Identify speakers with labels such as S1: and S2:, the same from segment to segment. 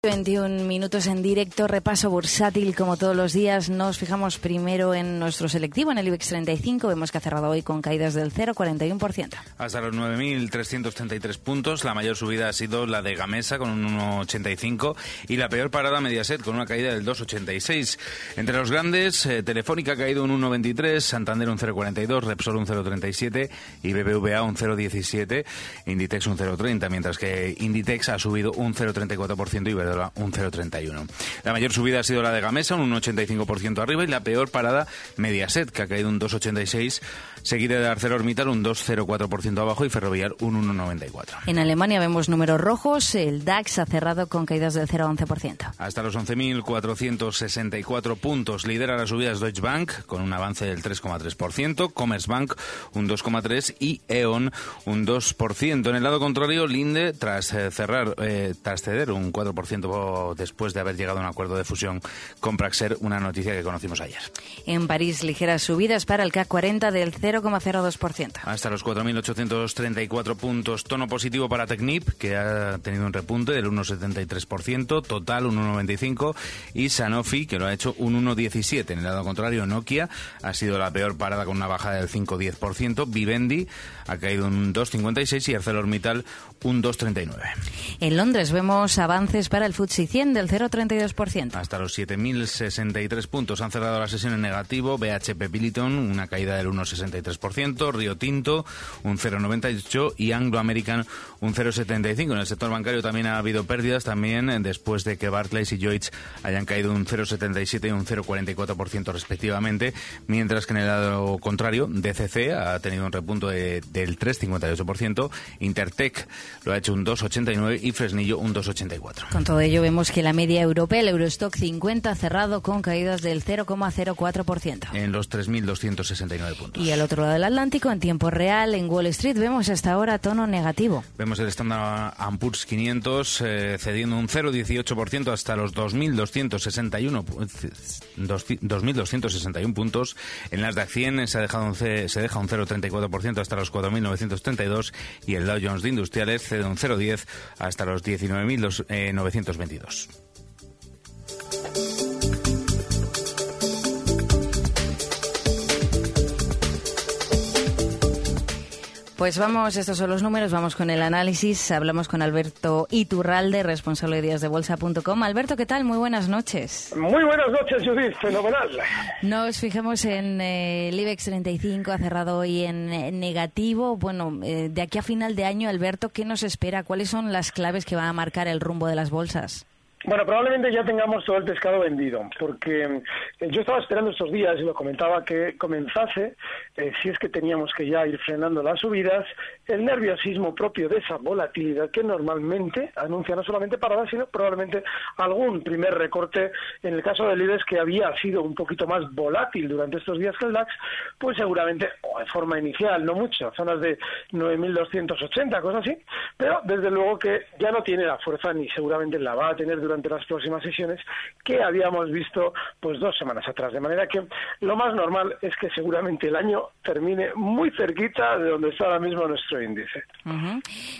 S1: 21 minutos en directo, repaso bursátil como todos los días. Nos fijamos primero en nuestro selectivo, en el IBEX 35. Vemos que ha cerrado hoy con caídas del 0,41%.
S2: Hasta los 9.333 puntos. La mayor subida ha sido la de Gamesa con un 1,85 y la peor parada Mediaset con una caída del 2,86. Entre los grandes, eh, Telefónica ha caído un 1,23, Santander un 0,42, Repsol un 0,37 y BBVA un 0,17, Inditex un 0,30, mientras que Inditex ha subido un 0,34% y un 0,31. La mayor subida ha sido la de Gamesa, un 85% arriba, y la peor parada Mediaset, que ha caído un 2,86, seguida de ArcelorMittal un 2,04% abajo y Ferrovial un 1,94.
S1: En Alemania vemos números rojos, el DAX ha cerrado con caídas del 0,11%.
S2: Hasta los 11.464 puntos lidera las subidas Deutsche Bank con un avance del 3,3%, Commerzbank un 2,3% y E.ON un 2%. En el lado contrario, Linde, tras eh, cerrar, eh, tras ceder un 4% después de haber llegado a un acuerdo de fusión con Praxer, una noticia que conocimos ayer.
S1: En París, ligeras subidas para el CAC 40 del 0,02%.
S2: Hasta los 4.834 puntos. Tono positivo para Technip, que ha tenido un repunte del 1,73%, Total un 1,95% y Sanofi, que lo ha hecho un 1,17%. En el lado contrario, Nokia ha sido la peor parada con una bajada del 5,10%. Vivendi ha caído un 2,56% y ArcelorMittal un 2,39%.
S1: En Londres vemos avances para el FTSE 100 del 0,32%.
S2: Hasta los 7.063 puntos han cerrado la sesión en negativo. BHP Billiton, una caída del 1,63%. Río Tinto, un 0,98%. Y Anglo American, un 0,75%. En el sector bancario también ha habido pérdidas, también eh, después de que Barclays y Lloyds hayan caído un 0,77% y un 0,44% respectivamente. Mientras que en el lado contrario, DCC ha tenido un repunto de, del 3,58%. Intertech lo ha hecho un 2,89% y Fresnillo un 2,84%.
S1: Todo ello vemos que la media europea, el Eurostock 50, ha cerrado con caídas del 0,04%.
S2: En los 3.269 puntos.
S1: Y al otro lado del Atlántico, en tiempo real, en Wall Street, vemos hasta ahora tono negativo.
S2: Vemos el Standard Poor's 500 eh, cediendo un 0,18% hasta los 2.261 2.261 puntos. En las de 100 se, ha dejado un se deja un 0,34% hasta los 4.932 y el Dow Jones de Industriales cede un 0,10 hasta los 19.922.
S1: Pues vamos, estos son los números, vamos con el análisis. Hablamos con Alberto Iturralde, responsable de días de bolsa.com. Alberto, ¿qué tal? Muy buenas noches.
S3: Muy buenas noches, Judith, fenomenal.
S1: Nos fijamos en eh, el IBEX 35, ha cerrado hoy en eh, negativo. Bueno, eh, de aquí a final de año, Alberto, ¿qué nos espera? ¿Cuáles son las claves que van a marcar el rumbo de las bolsas?
S3: Bueno, probablemente ya tengamos todo el pescado vendido, porque eh, yo estaba esperando estos días y lo comentaba que comenzase, eh, si es que teníamos que ya ir frenando las subidas, el nerviosismo propio de esa volatilidad que normalmente anuncia no solamente paradas, sino probablemente algún primer recorte. En el caso del IBEX, que había sido un poquito más volátil durante estos días que el DAX, pues seguramente, o de forma inicial, no mucho, zonas de 9.280, cosas así, pero desde luego que ya no tiene la fuerza ni seguramente la va a tener durante las próximas sesiones que habíamos visto pues dos semanas atrás. De manera que lo más normal es que seguramente el año termine muy cerquita de donde está ahora mismo nuestro índice.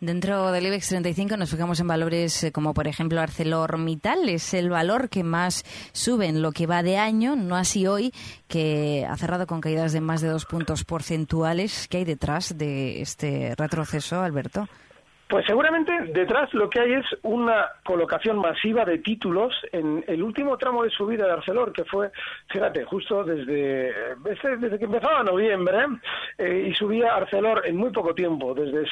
S1: Dentro del IBEX 35 nos fijamos en valores eh, como por ejemplo ArcelorMittal, es el valor que más sube en lo que va de año, no así hoy, que ha cerrado con caídas de más de dos puntos porcentuales. ¿Qué hay detrás de este retroceso, Alberto?
S3: Pues seguramente detrás lo que hay es una colocación masiva de títulos en el último tramo de subida de Arcelor, que fue, fíjate, justo desde, desde que empezaba noviembre, eh, y subía Arcelor en muy poco tiempo, desde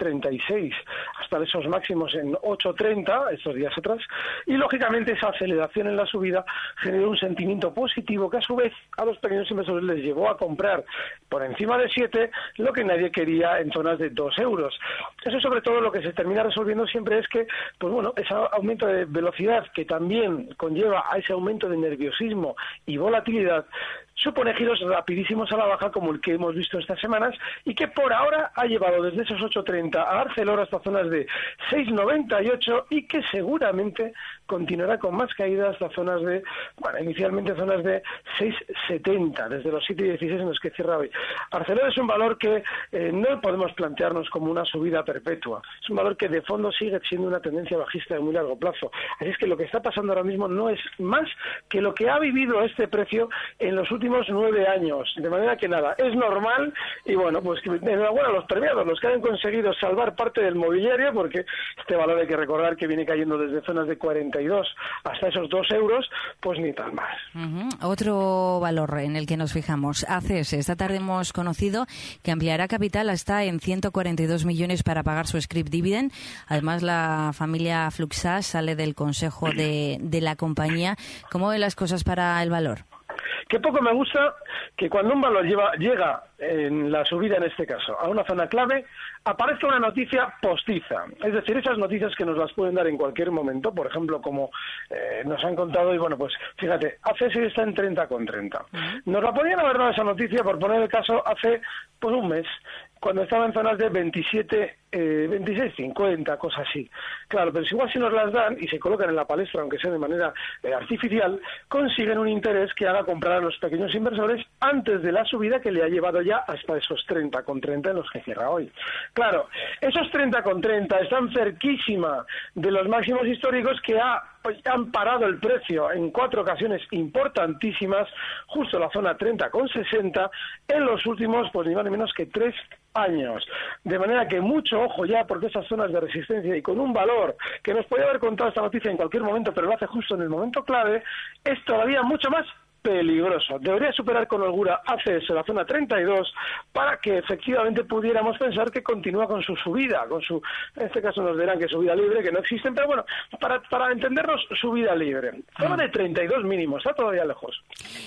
S3: 6.36 hasta esos máximos en 8.30, estos días atrás, y lógicamente esa aceleración en la subida generó un sentimiento positivo que a su vez a los pequeños inversores les llevó a comprar por encima de 7 lo que nadie quería en zonas de 2 euros. Eso sobre todo lo que se termina resolviendo siempre es que, pues bueno, ese aumento de velocidad que también conlleva a ese aumento de nerviosismo y volatilidad supone giros rapidísimos a la baja como el que hemos visto estas semanas y que por ahora ha llevado desde esos 8.30 a Arcelor hasta zonas de 6.98 y que seguramente continuará con más caídas hasta zonas de, bueno, inicialmente zonas de 6.70 desde los 7.16 en los que cierra hoy. Arcelor es un valor que eh, no podemos plantearnos como una subida perpetua, es un valor que de fondo sigue siendo una tendencia bajista de muy largo plazo. Así es que lo que está pasando ahora mismo no es más que lo que ha vivido este precio en los últimos nueve años. De manera que nada, es normal y bueno, pues enhorabuena a los premiados, los que han conseguido salvar parte del mobiliario, porque este valor hay que recordar que viene cayendo desde zonas de 42 hasta esos 2 euros, pues ni tal más.
S1: Otro valor en el que nos fijamos, ACS. Esta tarde hemos conocido que ampliará capital hasta en 142 millones para pagar su script dividend. Además, la familia Fluxas sale del consejo de, de la compañía. ¿Cómo ven las cosas para el valor?
S3: Que poco me gusta que cuando un valor lleva, llega en la subida, en este caso, a una zona clave, aparezca una noticia postiza. Es decir, esas noticias que nos las pueden dar en cualquier momento, por ejemplo, como eh, nos han contado, y bueno, pues fíjate, ACS está en 30 con 30. Nos la podían haber dado esa noticia, por poner el caso, hace pues un mes, cuando estaba en zonas de 27, eh, 26, 50, cosas así. Claro, pero si igual si nos las dan y se colocan en la palestra, aunque sea de manera eh, artificial, consiguen un interés que haga comprar a los pequeños inversores antes de la subida que le ha llevado ya hasta esos 30 con 30 en los que cierra hoy. Claro, esos 30 con 30 están cerquísima de los máximos históricos que ha han parado el precio en cuatro ocasiones importantísimas, justo la zona 30 con 60, en los últimos, pues ni más ni menos que tres años. De manera que mucho ojo ya, porque esas zonas de resistencia y con un valor que nos podía haber contado esta noticia en cualquier momento, pero lo hace justo en el momento clave, es todavía mucho más peligroso. Debería superar con holgura ACS la zona 32 para que efectivamente pudiéramos pensar que continúa con su subida, con su, en este caso nos dirán que subida libre, que no existen, pero bueno, para, para entendernos, subida libre. Zona de 32 mínimo, está todavía lejos.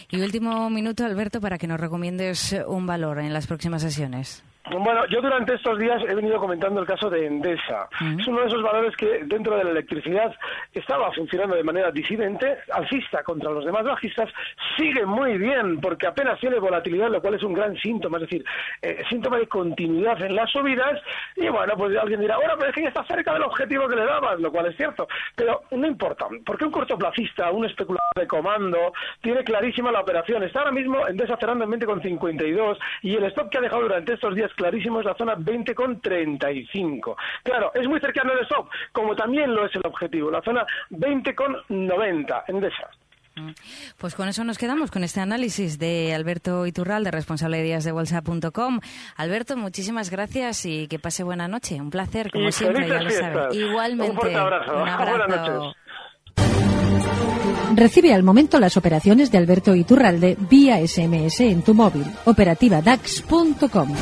S1: Y último minuto, Alberto, para que nos recomiendes un valor en las próximas sesiones.
S3: Bueno, yo durante estos días he venido comentando el caso de Endesa. Es uno de esos valores que dentro de la electricidad estaba funcionando de manera disidente, alcista contra los demás bajistas, sigue muy bien porque apenas tiene volatilidad, lo cual es un gran síntoma, es decir, eh, síntoma de continuidad en las subidas. Y bueno, pues alguien dirá, bueno, pero es que ya está cerca del objetivo que le dabas, lo cual es cierto. Pero no importa, porque un cortoplacista, un especulador de comando, tiene clarísima la operación. Está ahora mismo Endesa cerrando en 20,52 y el stop que ha dejado durante estos días clarísimo es la zona 20 con 35. Claro, es muy cercano el stop, como también lo es el objetivo, la zona 20 con 90 en Desa.
S1: Mm. Pues con eso nos quedamos, con este análisis de Alberto Iturral, de responsable de días de bolsa.com. Alberto, muchísimas gracias y que pase buena noche. Un placer, como siempre, ya lo sabes. Igualmente.
S3: Un abrazo. Un abrazo.
S4: Recibe al momento las operaciones de Alberto Iturralde vía SMS en tu móvil. Operativa DAX.com.